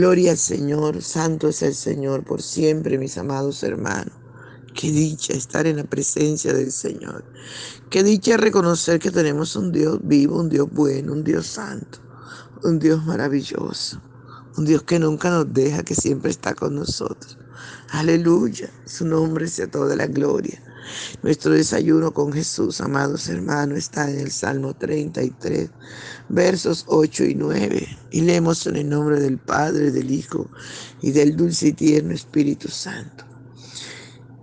Gloria al Señor, santo es el Señor por siempre, mis amados hermanos. Qué dicha estar en la presencia del Señor. Qué dicha reconocer que tenemos un Dios vivo, un Dios bueno, un Dios santo, un Dios maravilloso, un Dios que nunca nos deja, que siempre está con nosotros. Aleluya, su nombre sea toda la gloria. Nuestro desayuno con Jesús, amados hermanos, está en el Salmo 33, versos 8 y 9. Y leemos en el nombre del Padre, del Hijo y del dulce y tierno Espíritu Santo.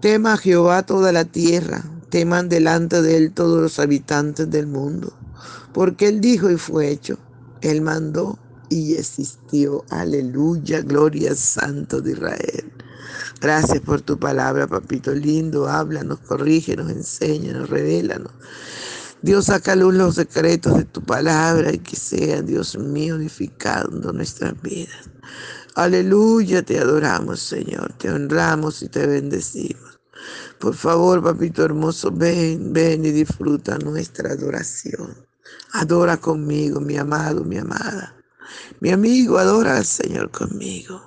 Tema a Jehová toda la tierra, teman delante de él todos los habitantes del mundo, porque él dijo y fue hecho, él mandó y existió. Aleluya, gloria santo de Israel. Gracias por tu palabra, papito lindo. Háblanos, corrígenos, enséñanos, revélanos. Dios, saca luz los secretos de tu palabra y que sea, Dios mío, unificando nuestras vidas. Aleluya, te adoramos, Señor. Te honramos y te bendecimos. Por favor, papito hermoso, ven, ven y disfruta nuestra adoración. Adora conmigo, mi amado, mi amada. Mi amigo, adora al Señor conmigo.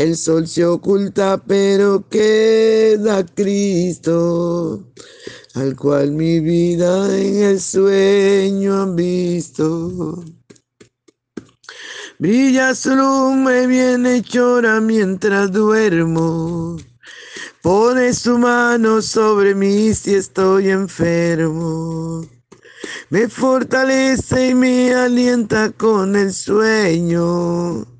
El sol se oculta, pero queda Cristo, al cual mi vida en el sueño han visto. Brilla su luz, viene chora mientras duermo. Pone su mano sobre mí si estoy enfermo. Me fortalece y me alienta con el sueño.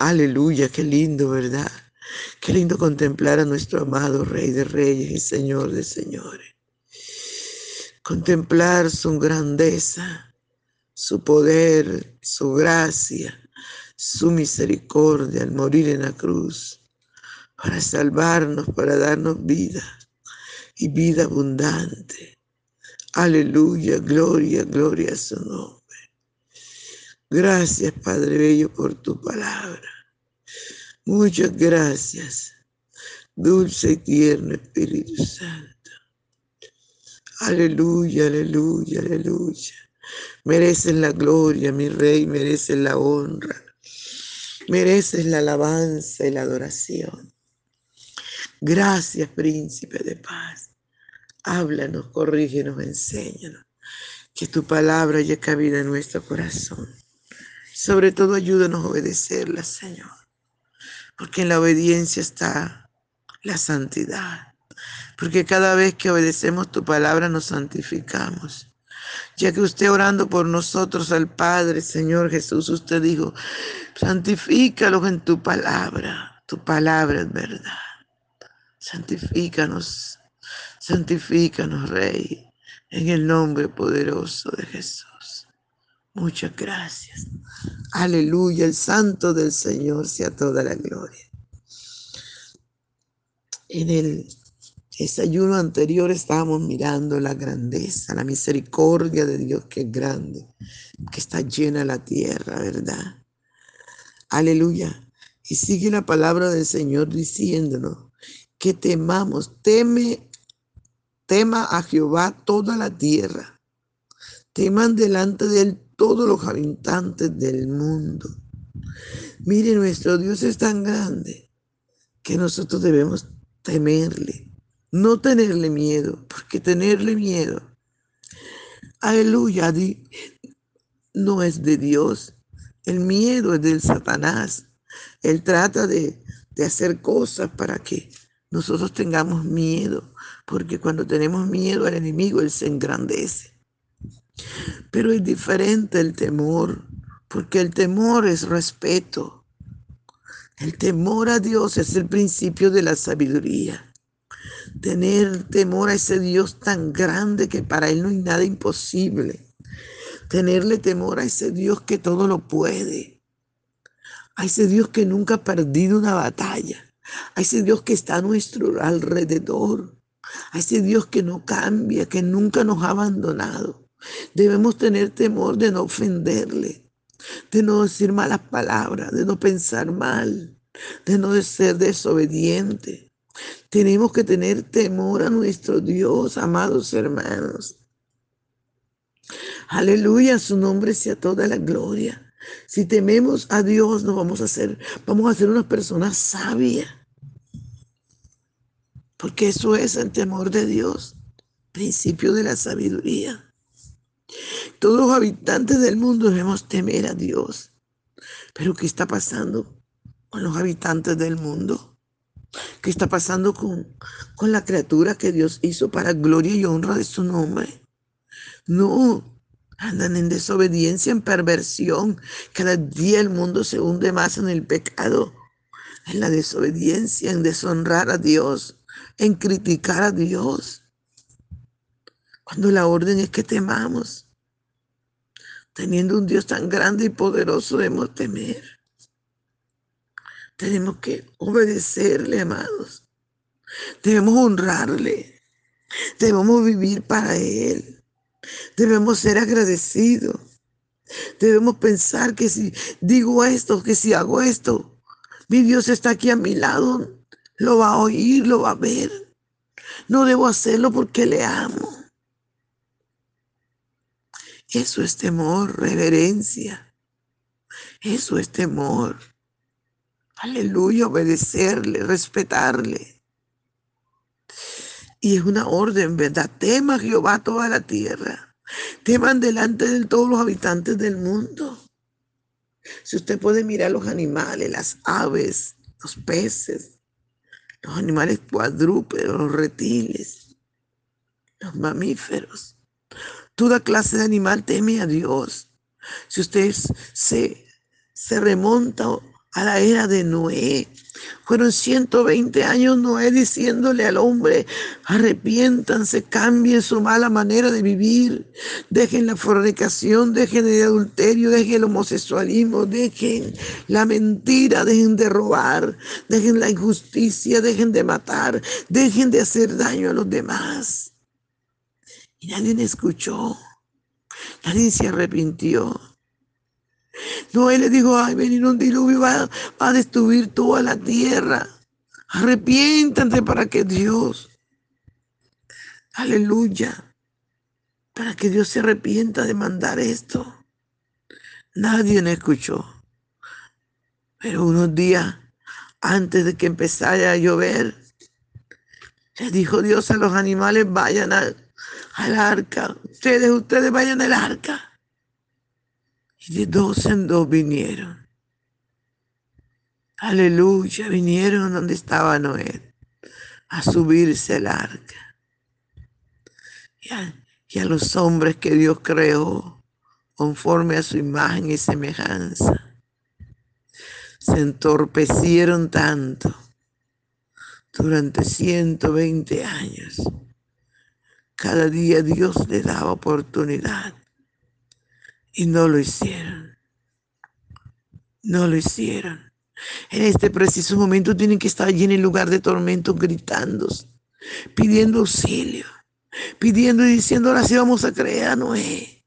Aleluya, qué lindo, ¿verdad? Qué lindo contemplar a nuestro amado Rey de Reyes y Señor de Señores. Contemplar su grandeza, su poder, su gracia, su misericordia al morir en la cruz, para salvarnos, para darnos vida y vida abundante. Aleluya, gloria, gloria a su nombre. Gracias, Padre Bello, por tu palabra. Muchas gracias, dulce y tierno Espíritu Santo. Aleluya, aleluya, aleluya. Mereces la gloria, mi Rey, mereces la honra. Mereces la alabanza y la adoración. Gracias, príncipe de paz. Háblanos, corrígenos, enséñanos. Que tu palabra haya cabida en nuestro corazón. Sobre todo ayúdanos a obedecerla, Señor. Porque en la obediencia está la santidad. Porque cada vez que obedecemos tu palabra nos santificamos. Ya que usted orando por nosotros al Padre, Señor Jesús, usted dijo, santifícalos en tu palabra. Tu palabra es verdad. Santifícanos, santifícanos, Rey, en el nombre poderoso de Jesús. Muchas gracias. Aleluya, el santo del Señor sea toda la gloria. En el desayuno anterior estábamos mirando la grandeza, la misericordia de Dios que es grande, que está llena la tierra, ¿verdad? Aleluya. Y sigue la palabra del Señor diciéndonos que temamos, teme, tema a Jehová toda la tierra, teman delante de él todos los habitantes del mundo. Mire, nuestro Dios es tan grande que nosotros debemos temerle, no tenerle miedo, porque tenerle miedo, aleluya, no es de Dios. El miedo es del Satanás. Él trata de, de hacer cosas para que nosotros tengamos miedo, porque cuando tenemos miedo al enemigo, Él se engrandece. Pero es diferente el temor, porque el temor es respeto. El temor a Dios es el principio de la sabiduría. Tener temor a ese Dios tan grande que para Él no hay nada imposible. Tenerle temor a ese Dios que todo lo puede. A ese Dios que nunca ha perdido una batalla a ese Dios que está a nuestro alrededor, a ese Dios que no cambia, que nunca nos ha abandonado. Debemos tener temor de no ofenderle, de no decir malas palabras, de no pensar mal, de no ser desobediente. Tenemos que tener temor a nuestro Dios, amados hermanos. Aleluya, su nombre sea toda la gloria. Si tememos a Dios, nos vamos a hacer, vamos a ser unas personas sabias porque eso es el temor de Dios, principio de la sabiduría. Todos los habitantes del mundo debemos temer a Dios. Pero ¿qué está pasando con los habitantes del mundo? ¿Qué está pasando con, con la criatura que Dios hizo para gloria y honra de su nombre? No, andan en desobediencia, en perversión. Cada día el mundo se hunde más en el pecado, en la desobediencia, en deshonrar a Dios en criticar a Dios. Cuando la orden es que temamos. Teniendo un Dios tan grande y poderoso debemos temer. Tenemos que obedecerle, amados. Debemos honrarle. Debemos vivir para Él. Debemos ser agradecidos. Debemos pensar que si digo esto, que si hago esto, mi Dios está aquí a mi lado lo va a oír, lo va a ver. No debo hacerlo porque le amo. Eso es temor, reverencia. Eso es temor. Aleluya, obedecerle, respetarle. Y es una orden, ¿verdad? Tema Jehová toda la tierra. Teman delante de todos los habitantes del mundo. Si usted puede mirar los animales, las aves, los peces, los animales cuadrúpedos, los reptiles, los mamíferos. Toda clase de animal teme a Dios. Si usted se, se remonta a la era de Noé, fueron 120 años Noé diciéndole al hombre, arrepiéntanse, cambien su mala manera de vivir, dejen la fornicación, dejen el adulterio, dejen el homosexualismo, dejen la mentira, dejen de robar, dejen la injusticia, dejen de matar, dejen de hacer daño a los demás. Y nadie escuchó, nadie se arrepintió. Noé le dijo, ay, venir un diluvio va, va a destruir toda la tierra. Arrepiéntate para que Dios, aleluya, para que Dios se arrepienta de mandar esto. Nadie me escuchó. Pero unos días antes de que empezara a llover, le dijo Dios a los animales, vayan al, arca. Ustedes, ustedes vayan al arca. Y de dos en dos vinieron. Aleluya, vinieron donde estaba Noé a subirse al arca. Y a, y a los hombres que Dios creó conforme a su imagen y semejanza se entorpecieron tanto durante 120 años. Cada día Dios le daba oportunidad y no lo hicieron. No lo hicieron. En este preciso momento tienen que estar allí en el lugar de tormento gritando, pidiendo auxilio, pidiendo y diciendo, ahora sí vamos a creer a Noé.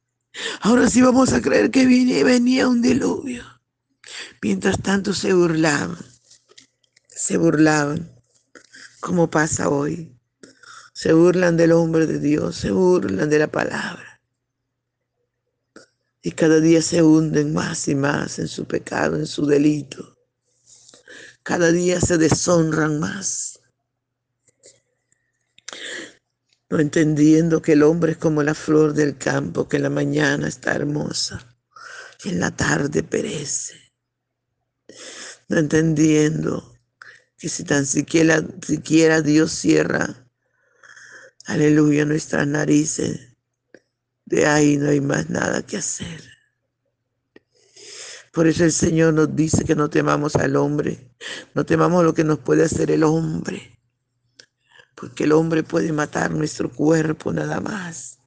Ahora sí vamos a creer que venía un diluvio. Mientras tanto se burlaban, se burlaban, como pasa hoy. Se burlan del hombre de Dios, se burlan de la palabra. Y cada día se hunden más y más en su pecado, en su delito. Cada día se deshonran más. No entendiendo que el hombre es como la flor del campo, que en la mañana está hermosa y en la tarde perece no entendiendo que si tan siquiera, siquiera Dios cierra, aleluya, nuestras narices, de ahí no hay más nada que hacer. Por eso el Señor nos dice que no temamos al hombre, no temamos lo que nos puede hacer el hombre, porque el hombre puede matar nuestro cuerpo nada más.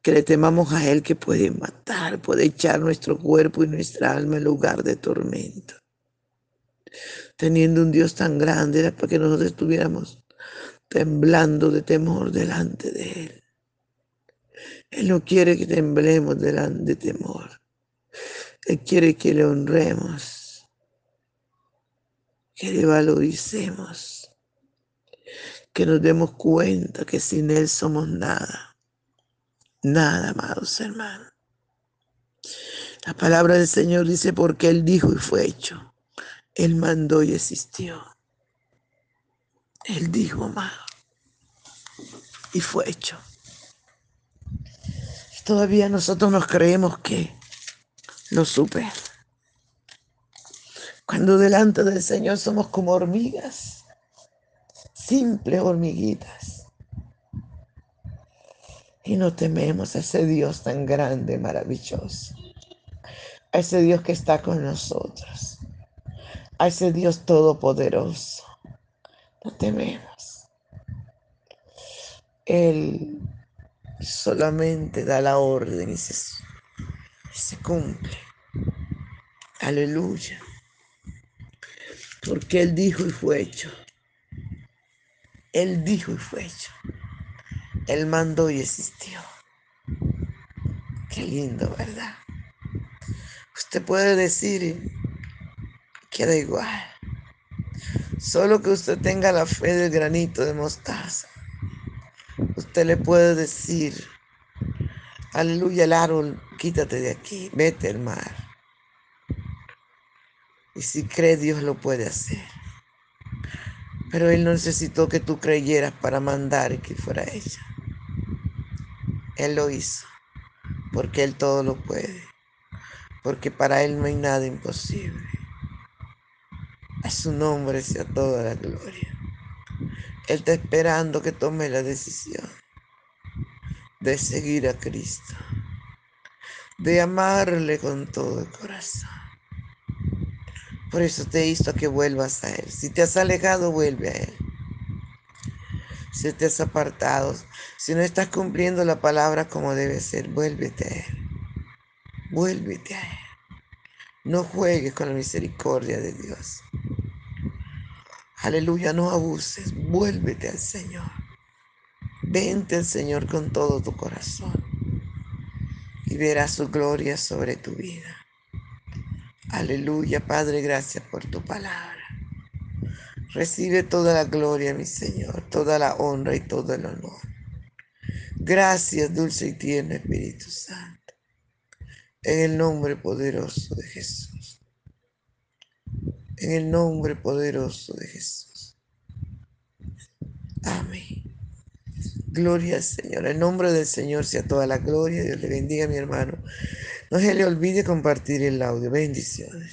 Que le temamos a Él que puede matar, puede echar nuestro cuerpo y nuestra alma en lugar de tormento teniendo un Dios tan grande, era para que nosotros estuviéramos temblando de temor delante de Él. Él no quiere que temblemos delante de temor. Él quiere que le honremos, que le valoricemos, que nos demos cuenta que sin Él somos nada. Nada, amados hermanos. La palabra del Señor dice porque Él dijo y fue hecho. Él mandó y existió. Él dijo, amado. Y fue hecho. todavía nosotros nos creemos que lo supe. Cuando delante del Señor somos como hormigas, simples hormiguitas. Y no tememos a ese Dios tan grande, maravilloso. A ese Dios que está con nosotros a ese Dios todopoderoso. No tememos. Él solamente da la orden y se, se cumple. Aleluya. Porque Él dijo y fue hecho. Él dijo y fue hecho. Él mandó y existió. Qué lindo, ¿verdad? Usted puede decir, queda igual. Solo que usted tenga la fe del granito de mostaza. Usted le puede decir, aleluya, el árbol, quítate de aquí, vete al mar. Y si cree, Dios lo puede hacer. Pero Él no necesitó que tú creyeras para mandar que fuera ella. Él lo hizo, porque Él todo lo puede, porque para Él no hay nada imposible. A su nombre sea toda la gloria. Él está esperando que tome la decisión de seguir a Cristo, de amarle con todo el corazón. Por eso te hizo que vuelvas a Él. Si te has alejado, vuelve a Él. Si te has apartado, si no estás cumpliendo la palabra como debe ser, vuélvete a Él. Vuélvete a Él. No juegues con la misericordia de Dios. Aleluya, no abuses, vuélvete al Señor. Vente al Señor con todo tu corazón y verás su gloria sobre tu vida. Aleluya, Padre, gracias por tu palabra. Recibe toda la gloria, mi Señor, toda la honra y todo el honor. Gracias, dulce y tierno Espíritu Santo. En el nombre poderoso de Jesús. En el nombre poderoso de Jesús. Amén. Gloria al Señor. En nombre del Señor sea toda la gloria. Dios le bendiga, mi hermano. No se le olvide compartir el audio. Bendiciones.